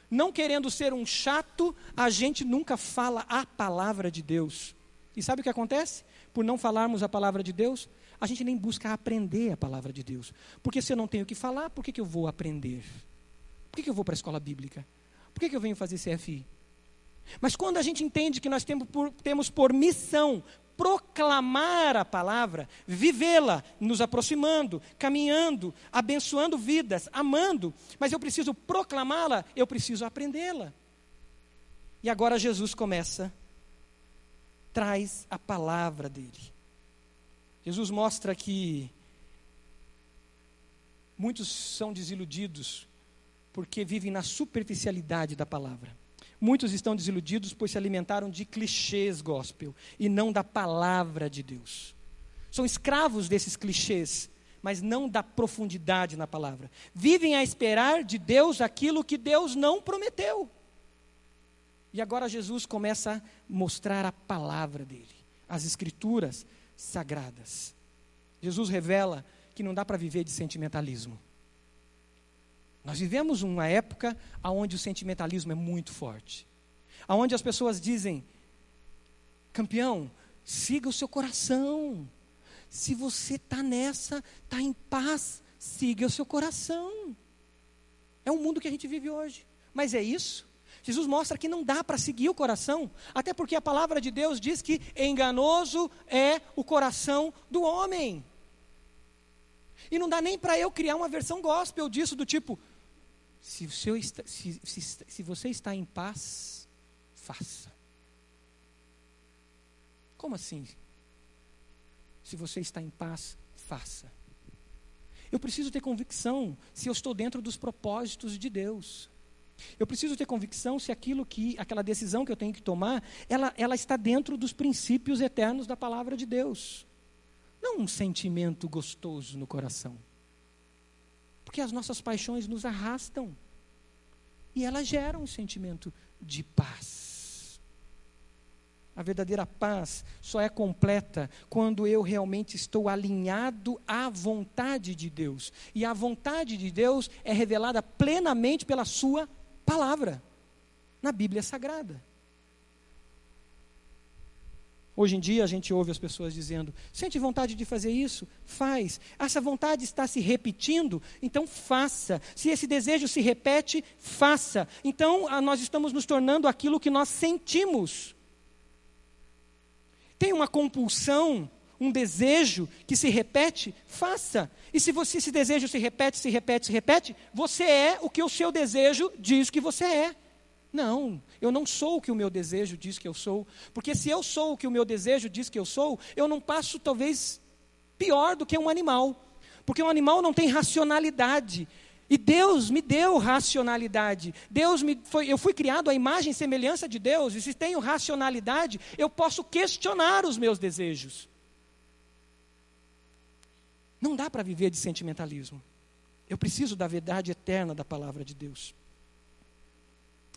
Não querendo ser um chato, a gente nunca fala a palavra de Deus. E sabe o que acontece? Por não falarmos a palavra de Deus, a gente nem busca aprender a palavra de Deus. Porque se eu não tenho o que falar, por que, que eu vou aprender? Por que, que eu vou para a escola bíblica? Por que, que eu venho fazer CFI? Mas quando a gente entende que nós temos por, temos por missão proclamar a palavra, vivê-la, nos aproximando, caminhando, abençoando vidas, amando, mas eu preciso proclamá-la, eu preciso aprendê-la. E agora Jesus começa, traz a palavra dele. Jesus mostra que muitos são desiludidos porque vivem na superficialidade da palavra. Muitos estão desiludidos pois se alimentaram de clichês gospel e não da palavra de Deus. São escravos desses clichês, mas não da profundidade na palavra. Vivem a esperar de Deus aquilo que Deus não prometeu. E agora Jesus começa a mostrar a palavra dele, as escrituras sagradas. Jesus revela que não dá para viver de sentimentalismo. Nós vivemos uma época onde o sentimentalismo é muito forte. Onde as pessoas dizem, campeão, siga o seu coração. Se você está nessa, está em paz, siga o seu coração. É o mundo que a gente vive hoje. Mas é isso. Jesus mostra que não dá para seguir o coração, até porque a palavra de Deus diz que enganoso é o coração do homem. E não dá nem para eu criar uma versão gospel disso, do tipo, se, está, se, se, se você está em paz, faça. Como assim? Se você está em paz, faça. Eu preciso ter convicção se eu estou dentro dos propósitos de Deus. Eu preciso ter convicção se aquilo que, aquela decisão que eu tenho que tomar, ela, ela está dentro dos princípios eternos da palavra de Deus. Não um sentimento gostoso no coração. Porque as nossas paixões nos arrastam. E elas geram um sentimento de paz. A verdadeira paz só é completa quando eu realmente estou alinhado à vontade de Deus. E a vontade de Deus é revelada plenamente pela Sua palavra, na Bíblia Sagrada. Hoje em dia a gente ouve as pessoas dizendo: sente vontade de fazer isso? Faz. Essa vontade está se repetindo? Então faça. Se esse desejo se repete, faça. Então nós estamos nos tornando aquilo que nós sentimos. Tem uma compulsão, um desejo que se repete? Faça. E se você, esse desejo se repete, se repete, se repete, você é o que o seu desejo diz que você é. Não, eu não sou o que o meu desejo diz que eu sou. Porque se eu sou o que o meu desejo diz que eu sou, eu não passo talvez pior do que um animal. Porque um animal não tem racionalidade. E Deus me deu racionalidade. Deus me foi, eu fui criado à imagem e semelhança de Deus, e se tenho racionalidade, eu posso questionar os meus desejos. Não dá para viver de sentimentalismo. Eu preciso da verdade eterna da palavra de Deus.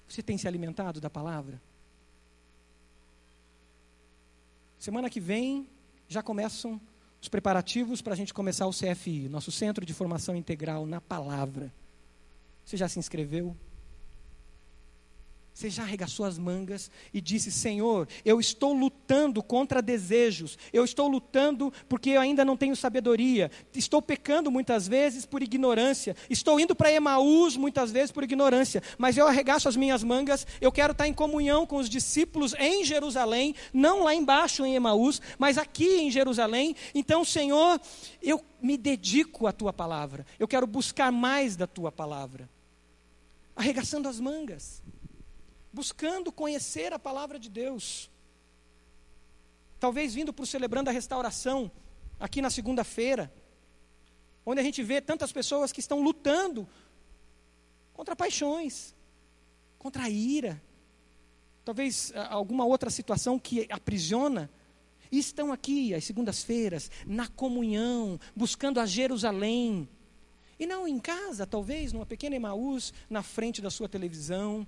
Você tem se alimentado da palavra? Semana que vem já começam os preparativos para a gente começar o CFI, nosso Centro de Formação Integral na Palavra. Você já se inscreveu? Você já arregaçou as mangas e disse: Senhor, eu estou lutando contra desejos, eu estou lutando porque eu ainda não tenho sabedoria, estou pecando muitas vezes por ignorância, estou indo para Emaús muitas vezes por ignorância, mas eu arregaço as minhas mangas, eu quero estar em comunhão com os discípulos em Jerusalém, não lá embaixo em Emaús, mas aqui em Jerusalém. Então, Senhor, eu me dedico à tua palavra, eu quero buscar mais da tua palavra, arregaçando as mangas buscando conhecer a palavra de Deus. Talvez vindo para o Celebrando a Restauração, aqui na segunda-feira, onde a gente vê tantas pessoas que estão lutando contra paixões, contra a ira, talvez alguma outra situação que aprisiona, e estão aqui às segundas-feiras, na comunhão, buscando a Jerusalém, e não em casa, talvez, numa pequena Emaús, na frente da sua televisão,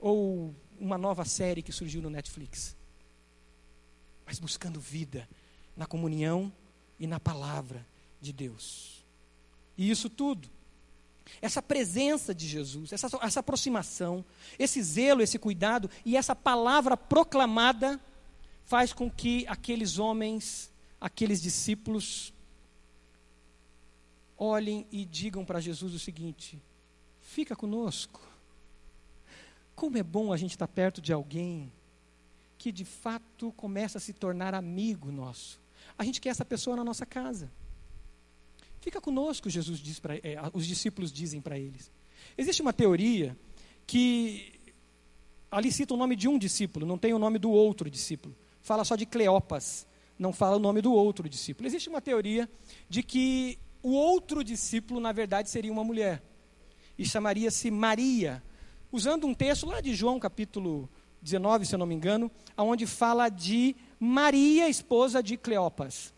ou uma nova série que surgiu no Netflix. Mas buscando vida na comunhão e na palavra de Deus. E isso tudo, essa presença de Jesus, essa, essa aproximação, esse zelo, esse cuidado e essa palavra proclamada faz com que aqueles homens, aqueles discípulos, olhem e digam para Jesus o seguinte: fica conosco. Como é bom a gente estar perto de alguém que de fato começa a se tornar amigo nosso. A gente quer essa pessoa na nossa casa. Fica conosco, Jesus diz para é, os discípulos dizem para eles. Existe uma teoria que ali cita o nome de um discípulo, não tem o nome do outro discípulo. Fala só de Cleopas, não fala o nome do outro discípulo. Existe uma teoria de que o outro discípulo, na verdade, seria uma mulher. E chamaria-se Maria, usando um texto lá de João, capítulo 19, se eu não me engano, onde fala de Maria, esposa de Cleopas.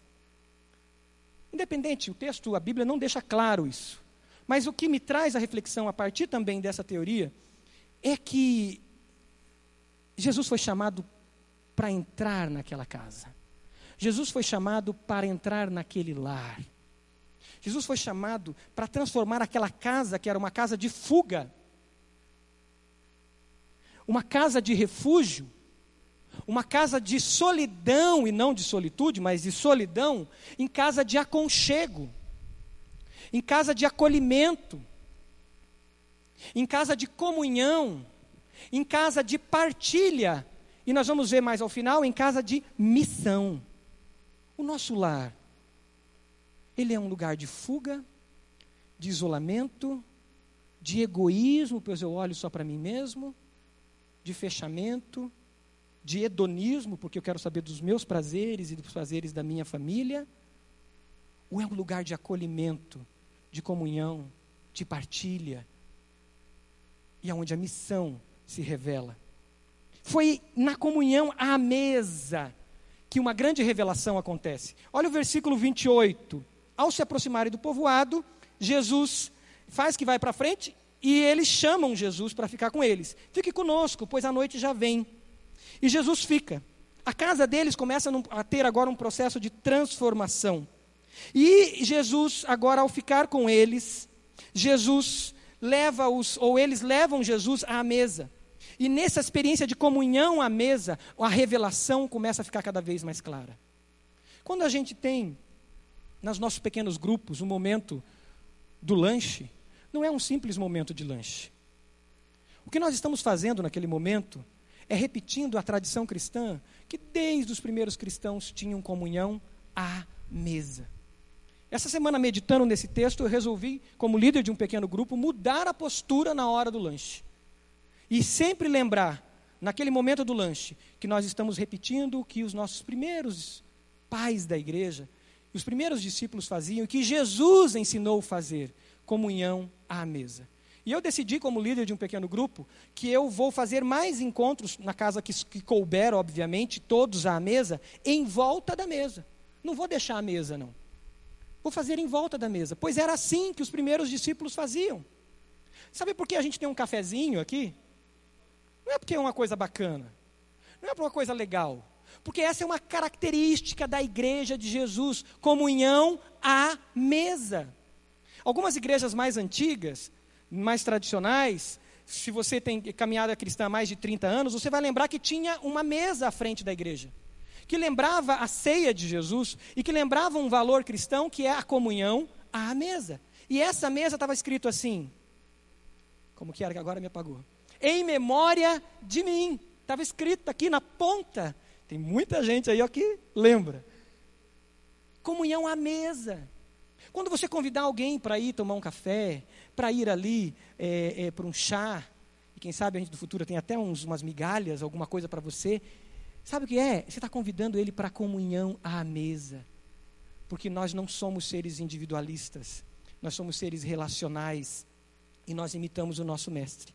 Independente, o texto, a Bíblia não deixa claro isso. Mas o que me traz a reflexão a partir também dessa teoria é que Jesus foi chamado para entrar naquela casa. Jesus foi chamado para entrar naquele lar. Jesus foi chamado para transformar aquela casa, que era uma casa de fuga, uma casa de refúgio, uma casa de solidão e não de solitude, mas de solidão, em casa de aconchego, em casa de acolhimento, em casa de comunhão, em casa de partilha, e nós vamos ver mais ao final, em casa de missão. O nosso lar, ele é um lugar de fuga, de isolamento, de egoísmo, pois eu olho só para mim mesmo, de fechamento, de hedonismo, porque eu quero saber dos meus prazeres e dos prazeres da minha família? Ou é um lugar de acolhimento, de comunhão, de partilha? E é onde a missão se revela. Foi na comunhão à mesa que uma grande revelação acontece. Olha o versículo 28. Ao se aproximarem do povoado, Jesus faz que vai para frente e eles chamam Jesus para ficar com eles. Fique conosco, pois a noite já vem. E Jesus fica. A casa deles começa a ter agora um processo de transformação. E Jesus, agora ao ficar com eles, Jesus leva-os, ou eles levam Jesus à mesa. E nessa experiência de comunhão à mesa, a revelação começa a ficar cada vez mais clara. Quando a gente tem, nos nossos pequenos grupos, o um momento do lanche, não é um simples momento de lanche. O que nós estamos fazendo naquele momento é repetindo a tradição cristã que desde os primeiros cristãos tinham comunhão à mesa. Essa semana, meditando nesse texto, eu resolvi, como líder de um pequeno grupo, mudar a postura na hora do lanche. E sempre lembrar, naquele momento do lanche, que nós estamos repetindo o que os nossos primeiros pais da igreja os primeiros discípulos faziam, que Jesus ensinou a fazer, comunhão à mesa. E eu decidi, como líder de um pequeno grupo, que eu vou fazer mais encontros na casa que, que couber, obviamente, todos à mesa, em volta da mesa. Não vou deixar a mesa, não. Vou fazer em volta da mesa. Pois era assim que os primeiros discípulos faziam. Sabe por que a gente tem um cafezinho aqui? Não é porque é uma coisa bacana. Não é por uma coisa legal. Porque essa é uma característica da igreja de Jesus: comunhão à mesa. Algumas igrejas mais antigas, mais tradicionais, se você tem caminhada cristã há mais de 30 anos, você vai lembrar que tinha uma mesa à frente da igreja, que lembrava a ceia de Jesus e que lembrava um valor cristão que é a comunhão à mesa. E essa mesa estava escrito assim, como que era que agora me apagou? Em memória de mim. Estava escrito aqui na ponta. Tem muita gente aí ó, que lembra. Comunhão à mesa. Quando você convidar alguém para ir tomar um café, para ir ali é, é, para um chá, e quem sabe a gente do futuro tem até uns, umas migalhas, alguma coisa para você, sabe o que é? Você está convidando ele para a comunhão à mesa. Porque nós não somos seres individualistas, nós somos seres relacionais e nós imitamos o nosso mestre.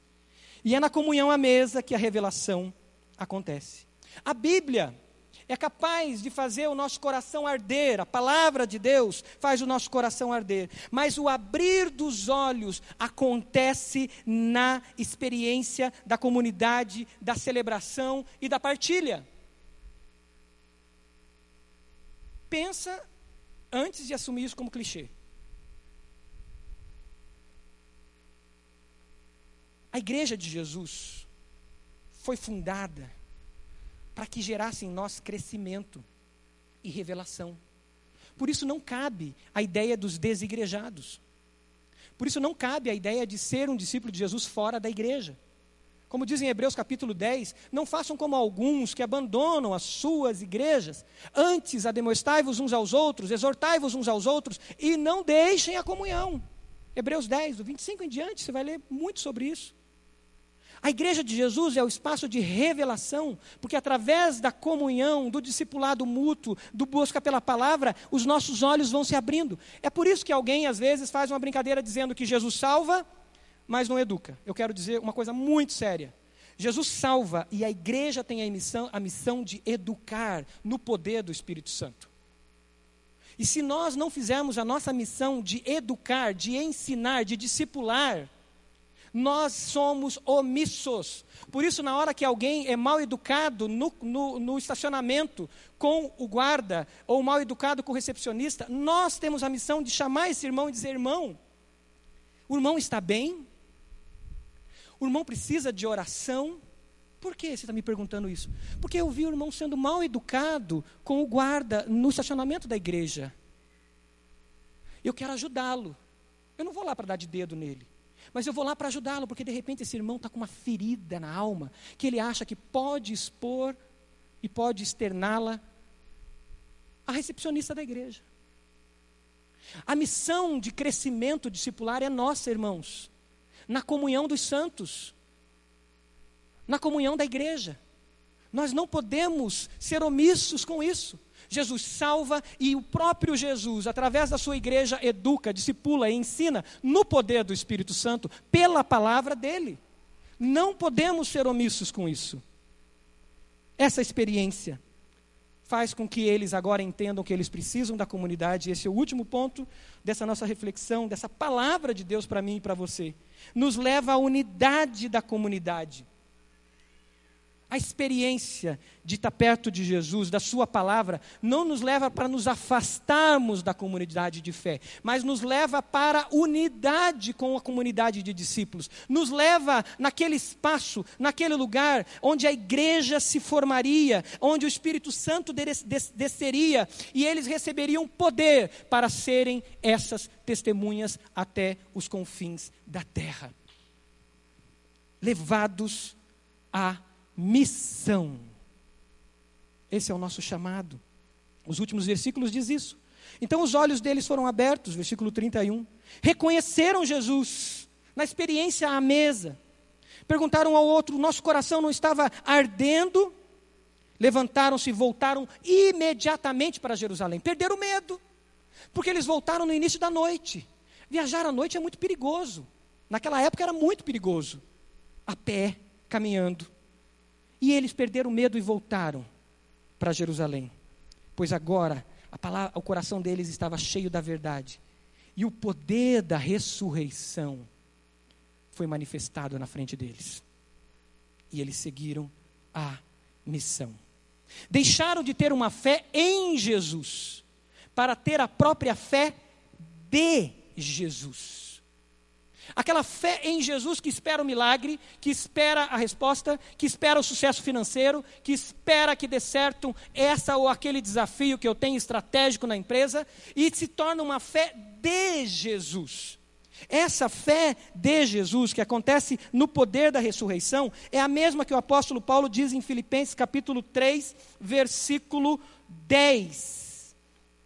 E é na comunhão à mesa que a revelação acontece. A Bíblia é capaz de fazer o nosso coração arder, a palavra de Deus faz o nosso coração arder, mas o abrir dos olhos acontece na experiência da comunidade, da celebração e da partilha. Pensa antes de assumir isso como clichê. A igreja de Jesus foi fundada para que gerasse em nós crescimento e revelação. Por isso não cabe a ideia dos desigrejados. Por isso não cabe a ideia de ser um discípulo de Jesus fora da igreja. Como diz em Hebreus capítulo 10, não façam como alguns que abandonam as suas igrejas. Antes, ademoestai-vos uns aos outros, exortai-vos uns aos outros e não deixem a comunhão. Hebreus 10, do 25 em diante, você vai ler muito sobre isso. A igreja de Jesus é o espaço de revelação, porque através da comunhão, do discipulado mútuo, do busca pela palavra, os nossos olhos vão se abrindo. É por isso que alguém às vezes faz uma brincadeira dizendo que Jesus salva, mas não educa. Eu quero dizer uma coisa muito séria. Jesus salva e a igreja tem a missão, a missão de educar no poder do Espírito Santo. E se nós não fizermos a nossa missão de educar, de ensinar, de discipular, nós somos omissos. Por isso, na hora que alguém é mal educado no, no, no, estacionamento com o guarda, ou mal educado com o recepcionista, nós temos a missão de chamar esse irmão e dizer: irmão, o irmão está bem? O irmão precisa de oração? Por que você está me perguntando isso? Porque eu vi o irmão sendo mal educado com o guarda no estacionamento da igreja. Eu quero ajudá-lo. Eu não vou lá para dar de dedo nele. Mas eu vou lá para ajudá-lo, porque de repente esse irmão está com uma ferida na alma, que ele acha que pode expor e pode externá-la à recepcionista da igreja. A missão de crescimento discipular é nossa, irmãos, na comunhão dos santos, na comunhão da igreja. Nós não podemos ser omissos com isso. Jesus salva e o próprio Jesus, através da sua igreja, educa, discipula e ensina no poder do Espírito Santo, pela palavra dele. Não podemos ser omissos com isso. Essa experiência faz com que eles agora entendam que eles precisam da comunidade. Esse é o último ponto dessa nossa reflexão, dessa palavra de Deus para mim e para você. Nos leva à unidade da comunidade. A experiência de estar perto de Jesus, da Sua palavra, não nos leva para nos afastarmos da comunidade de fé, mas nos leva para a unidade com a comunidade de discípulos. Nos leva naquele espaço, naquele lugar onde a igreja se formaria, onde o Espírito Santo desceria e eles receberiam poder para serem essas testemunhas até os confins da terra. Levados a missão. Esse é o nosso chamado. Os últimos versículos diz isso. Então os olhos deles foram abertos, versículo 31. Reconheceram Jesus na experiência à mesa. Perguntaram ao outro: nosso coração não estava ardendo? Levantaram-se e voltaram imediatamente para Jerusalém. Perderam medo. Porque eles voltaram no início da noite. Viajar à noite é muito perigoso. Naquela época era muito perigoso. A pé, caminhando. E eles perderam medo e voltaram para Jerusalém. Pois agora palavra, o coração deles estava cheio da verdade. E o poder da ressurreição foi manifestado na frente deles. E eles seguiram a missão. Deixaram de ter uma fé em Jesus para ter a própria fé de Jesus. Aquela fé em Jesus que espera o milagre, que espera a resposta, que espera o sucesso financeiro, que espera que dê certo essa ou aquele desafio que eu tenho estratégico na empresa, e se torna uma fé de Jesus. Essa fé de Jesus, que acontece no poder da ressurreição, é a mesma que o apóstolo Paulo diz em Filipenses capítulo 3, versículo 10.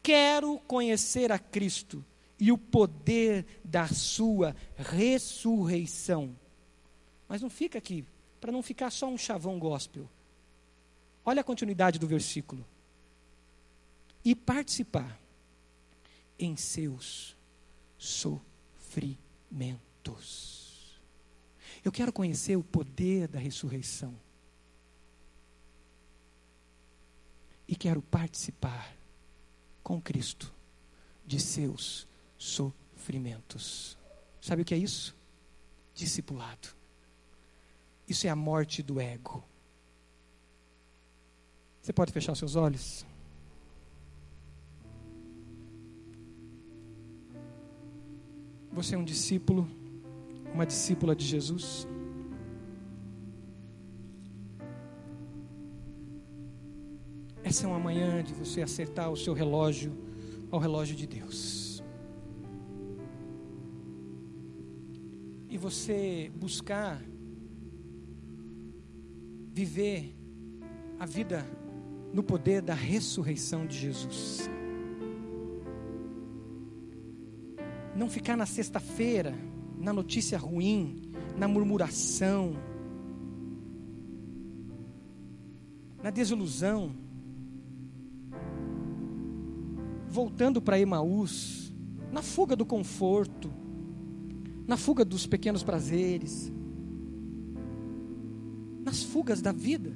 Quero conhecer a Cristo e o poder da sua ressurreição. Mas não fica aqui, para não ficar só um chavão gospel. Olha a continuidade do versículo. E participar em seus sofrimentos. Eu quero conhecer o poder da ressurreição. E quero participar com Cristo de seus sofrimentos. Sabe o que é isso? Discipulado. Isso é a morte do ego. Você pode fechar seus olhos? Você é um discípulo, uma discípula de Jesus? Essa é uma manhã de você acertar o seu relógio ao relógio de Deus. Você buscar viver a vida no poder da ressurreição de Jesus. Não ficar na sexta-feira, na notícia ruim, na murmuração, na desilusão, voltando para Emaús, na fuga do conforto, na fuga dos pequenos prazeres, nas fugas da vida.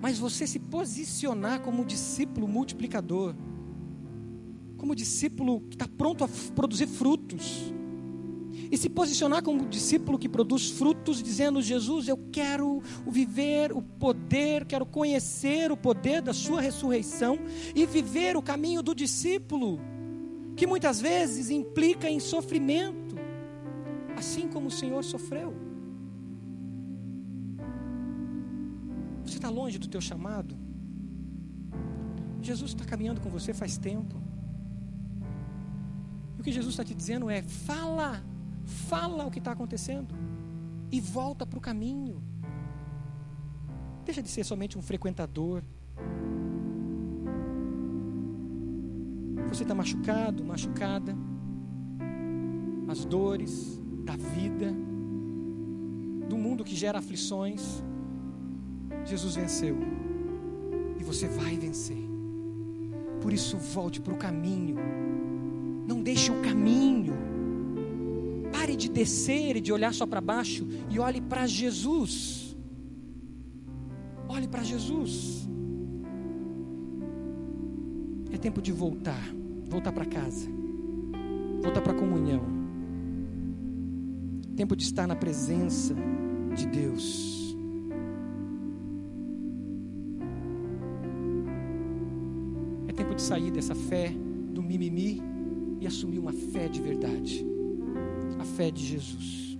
Mas você se posicionar como discípulo multiplicador, como discípulo que está pronto a produzir frutos, e se posicionar como discípulo que produz frutos, dizendo: Jesus, eu quero viver o poder, quero conhecer o poder da Sua ressurreição e viver o caminho do discípulo, que muitas vezes implica em sofrimento assim como o Senhor sofreu. Você está longe do teu chamado? Jesus está caminhando com você faz tempo. E o que Jesus está te dizendo é: fala, fala o que está acontecendo e volta para o caminho. Deixa de ser somente um frequentador. Você está machucado, machucada. As dores, da vida, do mundo que gera aflições, Jesus venceu. E você vai vencer. Por isso, volte para o caminho. Não deixe o caminho. Pare de descer e de olhar só para baixo e olhe para Jesus. Olhe para Jesus. É tempo de voltar, voltar para casa, voltar para a comunhão tempo de estar na presença de Deus. É tempo de sair dessa fé do mimimi e assumir uma fé de verdade a fé de Jesus.